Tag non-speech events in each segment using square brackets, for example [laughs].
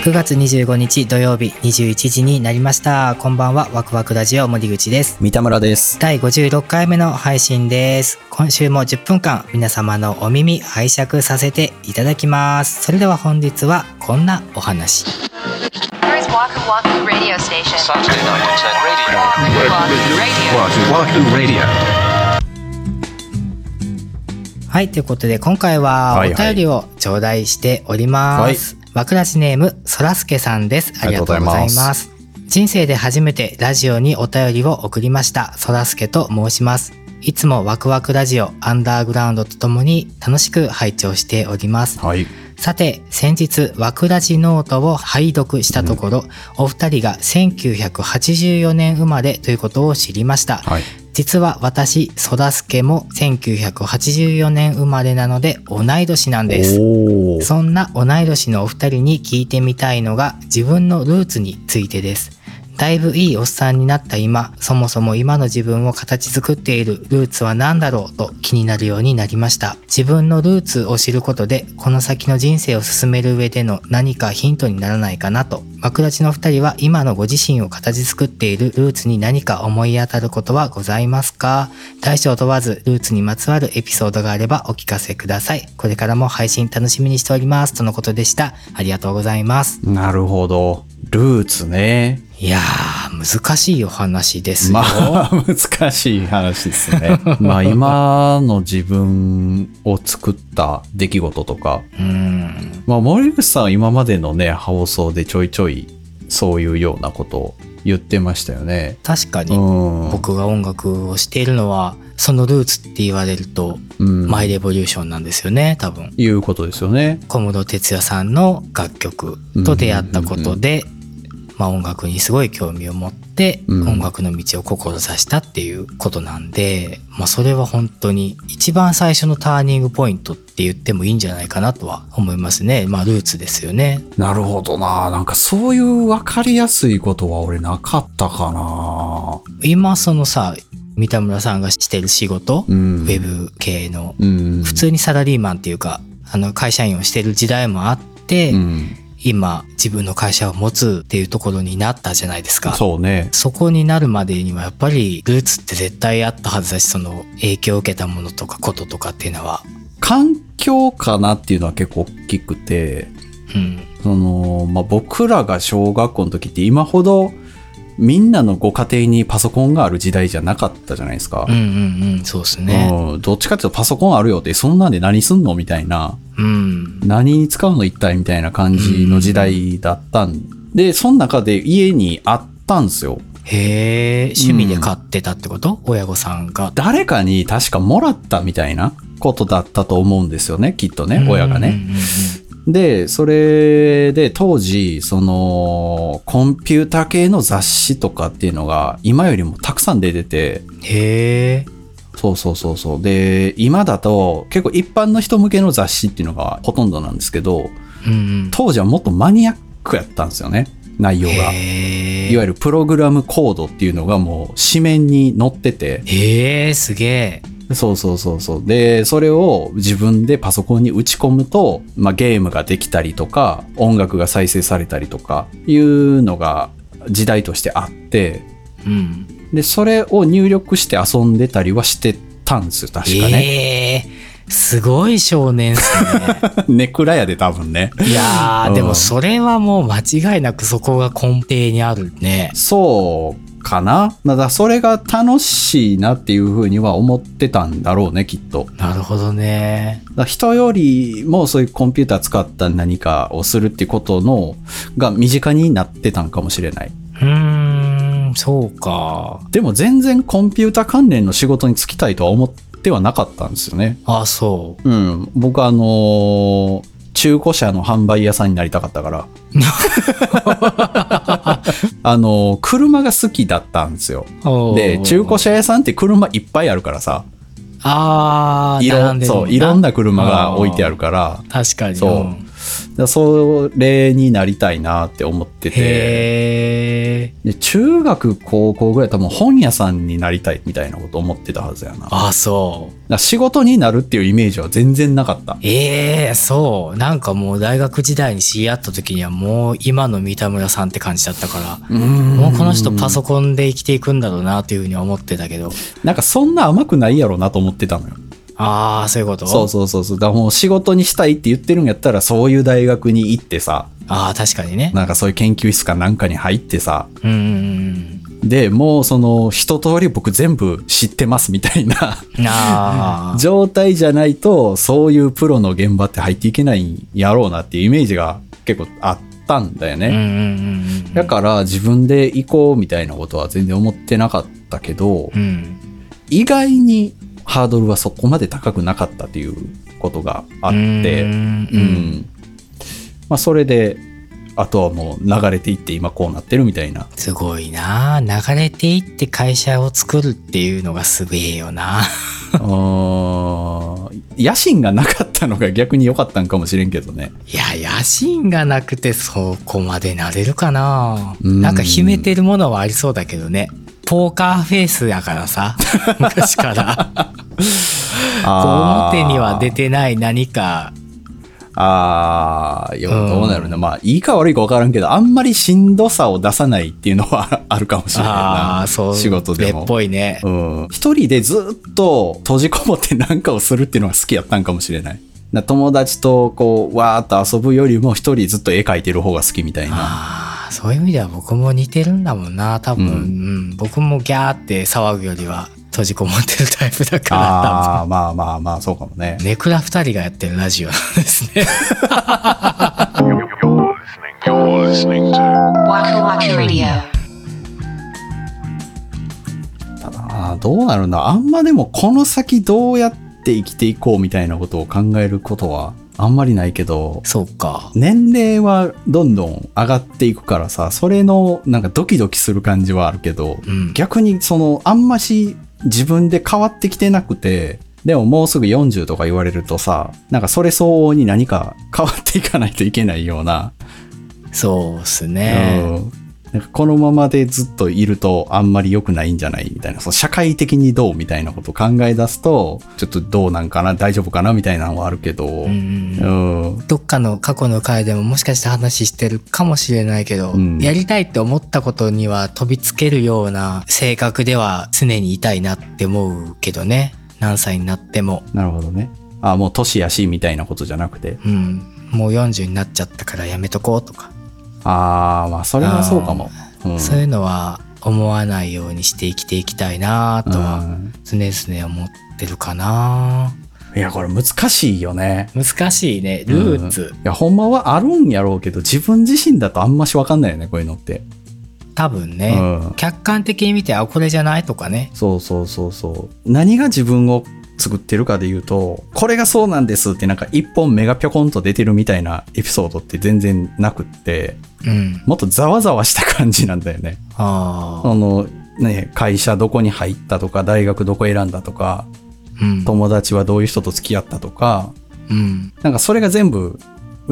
9月25日土曜日21時になりました。こんばんは、ワクワクラジオ森口です。三田村です。第56回目の配信です。今週も10分間皆様のお耳拝借させていただきます。それでは本日はこんなお話。Here is Waku Waku Radio Station. Saturday night at 10 radio. Waku Waku Radio. Wahoo Wahoo Radio. はい、ということで今回はおはいはい便りを頂戴しております。わくらじネーム、そらすけさんです。ありがとうございありがとうございま。ます人生で初めてラジオにお便りを送りました、そらすけと申します。いつもワクワクラジオアンダーグラウンドとともに楽しく拝聴しております。はい。さて、先日、ワクラジノートを拝読したところ、お二人が1984年生まれということを知りました。はい。実は私、ソダスケも1984年生まれなので同い年なんです。そんな同い年のお二人に聞いてみたいのが自分のルーツについてです。だいぶいいおっさんになった今、そもそも今の自分を形作っているルーツは何だろうと気になるようになりました。自分のルーツを知ることで、この先の人生を進める上での何かヒントにならないかなと。枕地の二人は今のご自身を形作っているルーツに何か思い当たることはございますか？大小問わずルーツにまつわるエピソードがあればお聞かせください。これからも配信楽しみにしております。とのことでした。ありがとうございます。なるほど。ルーツね。いやー、難しいお話ですよ。まあ、[laughs] 難しい話ですね。[laughs] まあ、今の自分を作った出来事とか、うん。まあ、森口さんは今までのね、放送でちょいちょい、そういうようなことを言ってましたよね。う確かに、ん。僕が音楽をしているのは、そのルーツって言われると、うん。マイレボリューションなんですよね、多分。いうことですよね。小室哲哉さんの楽曲と出会ったことで、まあ音楽にすごい興味を持って、うん音楽の道を志したっていうことなんで、まあそれは本当に一番最初のターニングポイントって言ってもいいんじゃないかなとは思いますね。まあルーツですよね。なるほどな。なんかそういう分かりやすいことは俺なかったかな。今そのさ、三田村さんがしてる仕事、うん。ウェブ系の、うん。普通にサラリーマンっていうか、あの会社員をしてる時代もあって、うん。今自分の会社を持つっていうところになったじゃないですか。そうね。そこになるまでにはやっぱりルーツって絶対あったはずだし、その影響を受けたものとかこととかっていうのは。環境かなっていうのは結構大きくて、うん。その、まあ、僕らが小学校の時って今ほどみんなのご家庭にパソコンがある時代じゃなかったじゃないですかうん。うんうん、そうですね。うん、どっちかっていうとパソコンあるよって、そんなんで何すんのみたいな。うん。何に使うの一体みたいな感じの時代だったんで、その中で家にあったんですよ。へえ、趣味で買ってたってこと、親御さんが。誰かに確かもらったみたいなことだったと思うんですよね、きっとね、親がね。で、それで当時、その、コンピューター系の雑誌とかっていうのが今よりもたくさん出てて、うん。へえ。そうそうそうそう。で、今だと結構一般の人向けの雑誌っていうのがほとんどなんですけど、うんうん。当時はもっとマニアックやったんですよね、内容が。いわゆるプログラムコードっていうのがもう紙面に載ってて、へえ、すげえ。そうそうそうそう。で、それを自分でパソコンに打ち込むと、まあ、ゲームができたりとか、音楽が再生されたりとか、いうのが時代としてあって、うん。で、それを入力して遊んでたりはしてたんですよ、確かね。ええすごい少年っすね。[laughs] ネクラやで多分ね。いやー、うんでもそれはもう間違いなくそこが根底にあるね。そうかな？だからそれが楽しいなっていうふうには思ってたんだろうね、きっと。なるほどね。人よりもそういうコンピューター使った何かをするってことのが身近になってたんかもしれない。うーん、そうか。でも全然コンピューター関連の仕事に就きたいとは思ってはなかったんですよね。あ、そう。うん。僕はあのー中古車の販売屋さんになりたかったから。[laughs] あのー車が好きだったんですよ。で、中古車屋さんって車いっぱいあるからさ。あー、いろ並んそう、いろんな車が置いてあるから。確かに。そうそれになりたいなって思ってて。で中学、高校ぐらい多分本屋さんになりたいみたいなこと思ってたはずやな。あ、そう。ら仕事になるっていうイメージは全然なかった。ええそう。なんかもう大学時代に知り合った時にはもう今の三田村さんって感じだったから、もうこの人パソコンで生きていくんだろうなっていうふうに思ってたけど。なんかそんな甘くないやろなと思ってたのよ。ああ、そういうこと？そうそうそうそう。だからもう仕事にしたいって言ってるんやったらそういう大学に行ってさ、ああ、確かにね。なんかそういう研究室かなんかに入ってさ、うんうんで、もうその一通り僕全部知ってますみたいなあ。状態じゃないと、そういうプロの現場って入っていけないんやろうなっていうイメージが結構あったんだよね。うんうんうんうん。だから自分で行こうみたいなことは全然思ってなかったけど、うん。意外にハードルはそこまで高くなかったっていうことがあって、うんうんまあそれで、あとはもう流れていって今こうなってるみたいな。すごいな流れていって会社を作るっていうのがすげえよな。[laughs] うーん野心がなかったのが逆に良かったんかもしれんけどね。いや、野心がなくてそこまでなれるかなうんなんか秘めてるものはありそうだけどね。ポーカーフェイスやからさ、[laughs] 昔から。表には出てない何か、ああ、どうなるな。まあ、いいか悪いか分からんけど、あんまりしんどさを出さないっていうのはあるかもしれないあな。あ、そう、仕事でもっ。ぽいね。うん。一人でずっと閉じこもって何かをするっていうのが好きやったんかもしれない。な友達とこう、わーっと遊ぶよりも一人ずっと絵描いてる方が好きみたいな。ああ、そういう意味では僕も似てるんだもんな。多分、ううんん、僕もギャーって騒ぐよりは閉じこもってるタイプだから、ああ、まあまあまあ、そうかもね。ネクラ二人がやってるラジオなんですね。ただな、どうなるな。あんまでもこの先どうやって生きていこうみたいなことを考えることはあんまりないけど、そうか。年齢はどんどん上がっていくからさ、それのなんかドキドキする感じはあるけど、うん。逆にそのあんまし自分で変わってきてなくて、でももうすぐ40とか言われるとさ、なんかそれ相応に何か変わっていかないといけないような、そうっすね。うんなんかこのままでずっといるとあんまり良くないんじゃないみたいな、その社会的にどうみたいなことを考え出すと、ちょっとどうなんかな、大丈夫かなみたいなのはあるけど、うんうんどっかの過去の回でももしかして話してるかもしれないけど、うんやりたいって思ったことには飛びつけるような性格では常にいたいなって思うけどね。何歳になっても。なるほどね。あ、もう年やし、みたいなことじゃなくて。うん。もう40になっちゃったからやめとこうとか。ああ、まあそれはそうかも。うんそういうのは思わないようにして生きていきたいなとうはん常々思ってるかな。いや、これ難しいよね。難しいね。ルーツ。いや、ほんまはあるんやろうけど、自分自身だとあんましわかんないよね、こういうのって。多分ね、うん客観的に見て、あ、これじゃないとかね。そうそうそうそう。何が自分を作ってるかで言うと、これがそうなんですってなんか一本目がぴょこんと出てるみたいなエピソードって全然なくって、うん。もっとざわざわした感じなんだよね。あの、ね、会社どこに入ったとか、大学どこ選んだとか、うん。友達はどういう人と付き合ったとか、うん。なんかそれが全部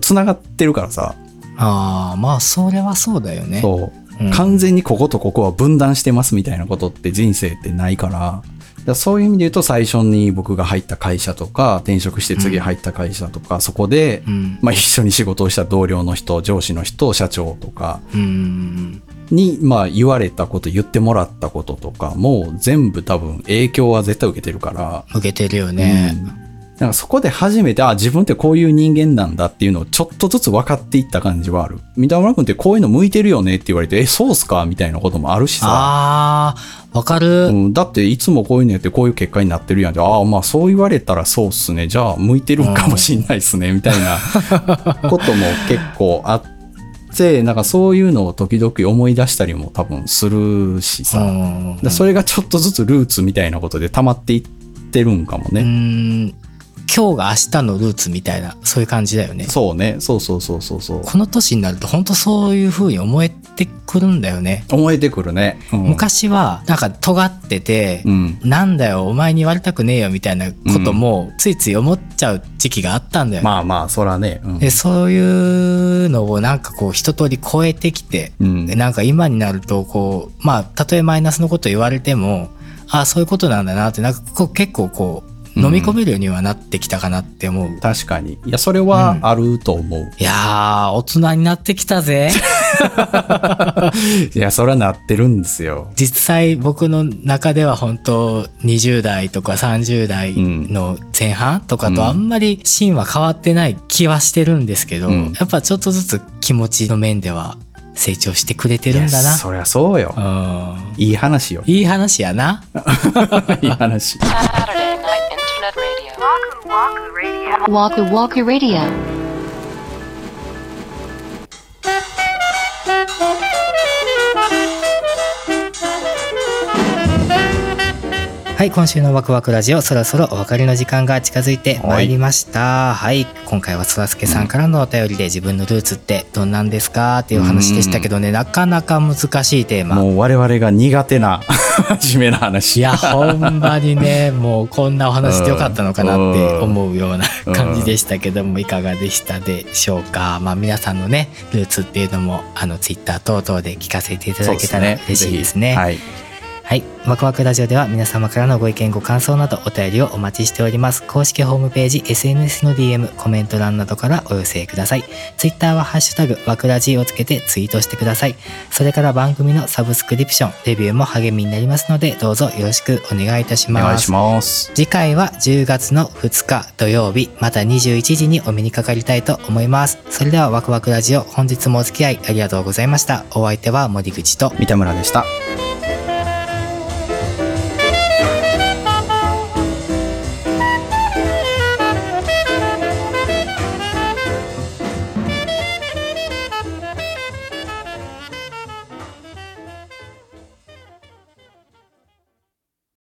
繋がってるからさ、ああ、まあ、それはそうだよね。そう、うん完全にこことここは分断してますみたいなことって人生ってないから、だそういう意味で言うと最初に僕が入った会社とか、転職して次入った会社とか、そこで、うん。まあ一緒に仕事をした同僚の人、上司の人、社長とかうん。に、まあ言われたこと、言ってもらったこととかも全部多分影響は絶対受けてるから、受けてるよね。うんなんかそこで初めて、あ、自分ってこういう人間なんだっていうのをちょっとずつ分かっていった感じはある。三田村君ってこういうの向いてるよねって言われて、え、そうっすかみたいなこともあるしさ。ああ、わかる。うん、だっていつもこういうのやってこういう結果になってるやんって、ああ、まあそう言われたらそうっすね。じゃあ向いてるんかもしんないっすね。みたいな [laughs] ことも結構あって、なんかそういうのを時々思い出したりも多分するしさ。それがちょっとずつルーツみたいなことで溜まっていってるんかもうね。ん。今日が明日のルーツみたいな、そういう感じだよね。そうね。そうそうそうそうそう。この年になると本当そういう風に思えてくるんだよね。思えてくるね。うん、昔はなんか尖ってて、うん。なんだよお前に言われたくねえよみたいなこともついつい思っちゃう時期があったんだよ。まあまあ、そらね。うんでそういうのをなんかこう一通り超えてきて、うんでなんか今になるとこうまあたとえマイナスのこと言われてもああそういうことなんだなってなんかこう結構こう飲み込めるようにはなってきたかなって思う。確かに。いや、それはあると思う。いやー大人になってきたぜ。[laughs] いや、それはなってるんですよ。実際僕の中では本当20代とか30代の前半とかとあんまりシーンは変わってない気はしてるんですけど、うんやっぱちょっとずつ気持ちの面では成長してくれてるんだな。いやそりゃそうよう。んいい話よ。いい話やな。[laughs] いい話。[laughs] Waku Radio. Waku Waku Radio. はい、今週のワクワクラジオ、そろそろお別れの時間が近づいてまいりました。はい、今回はそらすけさんからのお便りで自分のルーツってどんなんですかっていう話でしたけどね、なかなか難しいテーマ。もう我々が苦手な真面目な話。いや、ほんまにね、もうこんなお話でよかったのかなって思うような感じでしたけども、いかがでしたでしょうか。まあ皆さんのね、ルーツっていうのも、あの、ツイッター等々で聞かせていただけたら嬉しいですね。はい。はい。ワクワクラジオでは皆様からのご意見ご感想などお便りをお待ちしております。公式ホームページ、SNS の DM、コメント欄などからお寄せください。ツイッターはハッシュタグ、ワクラジをつけてツイートしてください。それから番組のサブスクリプション、レビューも励みになりますので、どうぞよろしくお願いいたします。お願いします。次回は10月の2日土曜日、また21時にお目にかかりたいと思います。それではワクワクラジオ、本日もお付き合いありがとうございました。お相手は森口と、三田村でした。「